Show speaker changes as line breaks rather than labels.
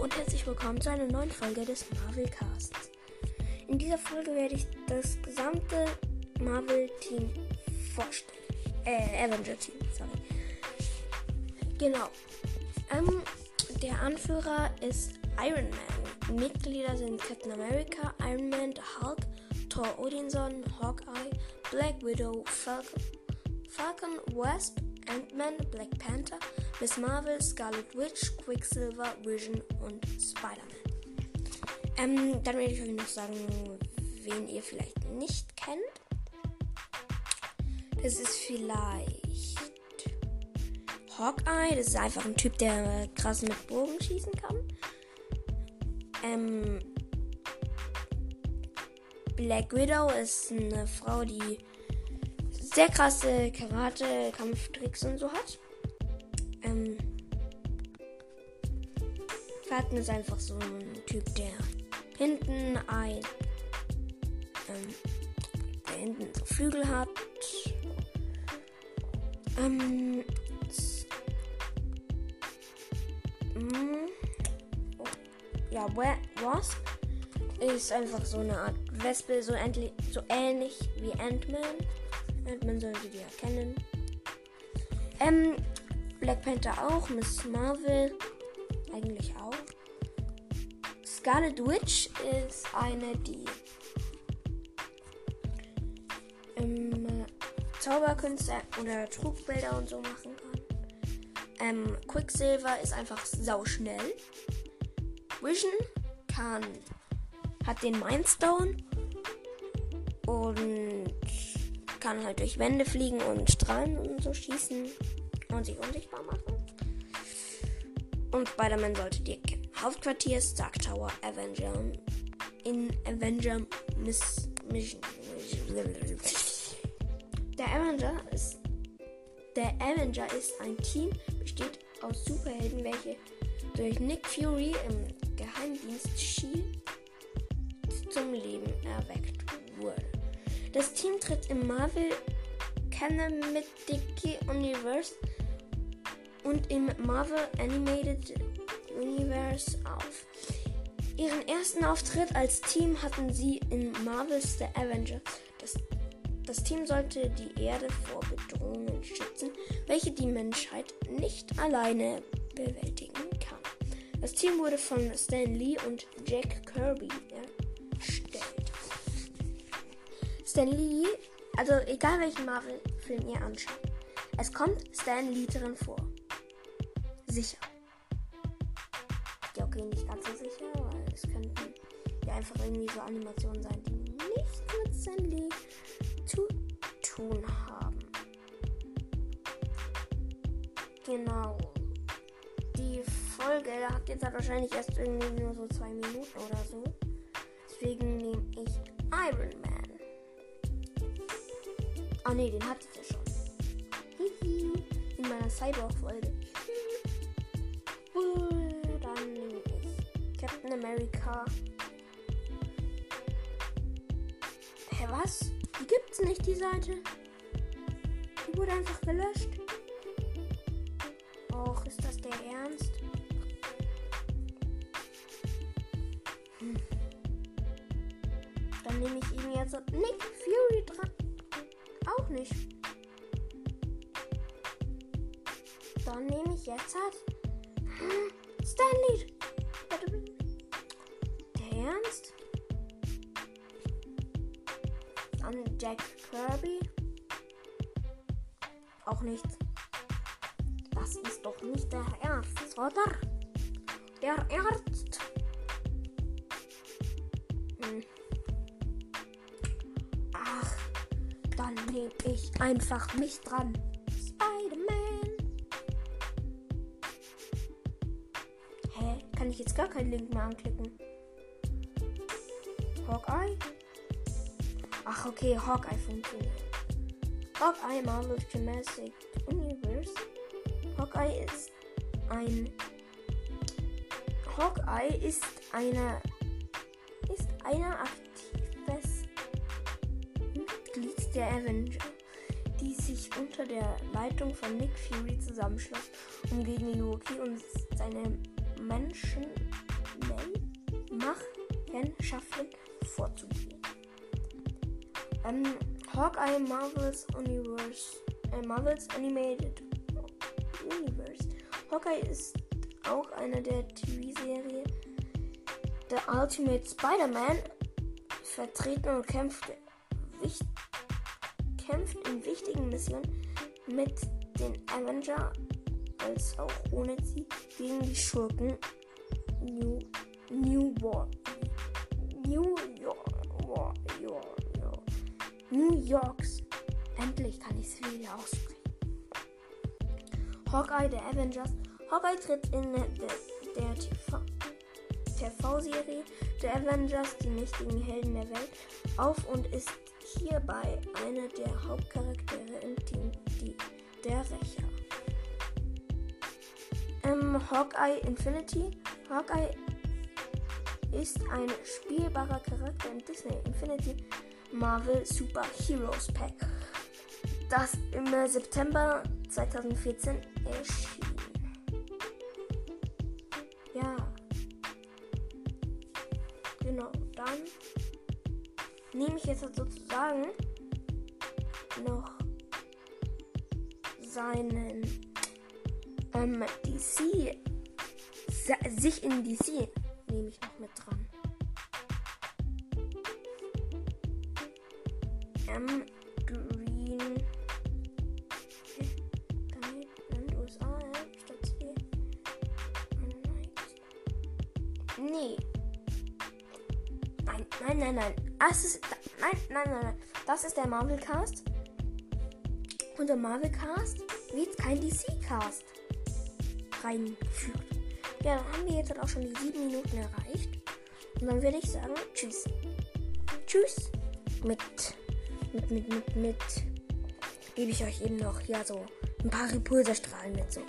und herzlich willkommen zu einer neuen Folge des Marvel Casts. In dieser Folge werde ich das gesamte Marvel-Team vorstellen. Äh, Avenger-Team, sorry. Genau. Ähm, der Anführer ist Iron Man. Mitglieder sind Captain America, Iron Man, Hulk, Thor Odinson, Hawkeye, Black Widow, Falcon, Falcon West, Ant-Man, Black Panther, Miss Marvel, Scarlet Witch, Quicksilver, Vision und Spider-Man. Ähm, dann werde ich euch noch sagen, wen ihr vielleicht nicht kennt. Das ist vielleicht Hawkeye. Das ist einfach ein Typ, der krass mit Bogen schießen kann. Ähm, Black Widow ist eine Frau, die sehr krasse Karate, Kampftricks und so hat. Ähm, Falcon ist einfach so ein Typ, der hinten ein, ähm, der hinten so Flügel hat. Ähm, oh, ja, Wasp ist einfach so eine Art Wespe, so, so ähnlich wie Ant-Man. Ant-Man sollte die erkennen. Ähm, Black Panther auch, Miss Marvel eigentlich auch. Scarlet Witch ist eine, die ähm, Zauberkünste oder Trugbilder und so machen kann. Ähm, Quicksilver ist einfach sauschnell. Vision kann hat den Mindstone und kann halt durch Wände fliegen und Strahlen und so schießen und sich unsichtbar machen. Und Spider-Man sollte die Hauptquartier Stark Tower Avenger in Avenger Miss Mission. Der Avenger ist der Avenger ist ein Team, besteht aus Superhelden, welche durch Nick Fury im Geheimdienst Shield zum Leben erweckt wurde. Das Team tritt im Marvel Cinematic Universe und im Marvel Animated Universe auf. Ihren ersten Auftritt als Team hatten sie in Marvel's The Avengers. Das, das Team sollte die Erde vor Bedrohungen schützen, welche die Menschheit nicht alleine bewältigen kann. Das Team wurde von Stan Lee und Jack Kirby Stan Lee, also egal welchen Marvel-Film ihr anschaut, es kommt Stan Lee drin vor. Sicher. Ja, okay, nicht ganz so sicher, weil es könnten ja einfach irgendwie so Animationen sein, die nichts mit Stan Lee zu tun haben. Genau. Die Folge hat jetzt halt wahrscheinlich erst irgendwie nur so zwei Minuten oder so. Deswegen nehme ich Iron Man. Ah ne, den hatte ich ja schon. Hihi. In meiner Cyborg-Folge. Dann nehme ich Captain America. Hä, was? Die gibt's nicht, die Seite. Die wurde einfach gelöscht. Och, ist das der Ernst? Hm. Dann nehme ich ihm jetzt Nick jetzt halt Stanley. Der Ernst? Dann Jack Kirby. Auch nichts. Das ist doch nicht der Ernst, oder? Der Ernst. Hm. Dann nehme ich einfach mich dran. Jetzt gar keinen Link mehr anklicken? Hawkeye? Ach, okay, Hawkeye funktioniert. Hawkeye Marvel Cinematic Universe. Hawkeye ist ein. Hawkeye ist eine. Ist einer der Avenger, die sich unter der Leitung von Nick Fury zusammenschloss, um gegen Loki und seine Menschen Machenschaften vorzugehen. Ähm, Hawkeye Marvels Universe, äh, Marvels Animated Universe. Hawkeye ist auch eine der TV-Serie The Ultimate Spider-Man vertreten und kämpft, kämpft in wichtigen Missionen mit den Avenger als auch ohne sie gegen die Schurken New, New War, New York, War, York, York, New Yorks. Endlich kann ich es wieder aussprechen. Hawkeye der Avengers. Hawkeye tritt in der, der TV-Serie The Avengers, die mächtigen Helden der Welt, auf und ist hierbei einer der Hauptcharaktere im Team die, der Rächer. Ähm, Hawkeye Infinity. Hawkeye ist ein spielbarer Charakter im Disney Infinity Marvel Super Heroes Pack, das im September 2014 erschien. Ja. Genau, dann nehme ich jetzt sozusagen noch seinen ähm, DC, sich in DC nehme ich noch mit dran. Ähm, Green. Land USA, statt C. Nee. Nein, nein, nein, nein. Das ist, nein, nein, nein, nein. Das ist der Marvel Cast. Und der Marvel Cast wird kein DC Cast reingefügt. Ja, dann haben wir jetzt auch schon die sieben Minuten erreicht. Und dann würde ich sagen, tschüss. Tschüss. Mit, mit, mit, mit, mit, gebe ich euch eben noch, ja, so ein paar Repulserstrahlen mit so.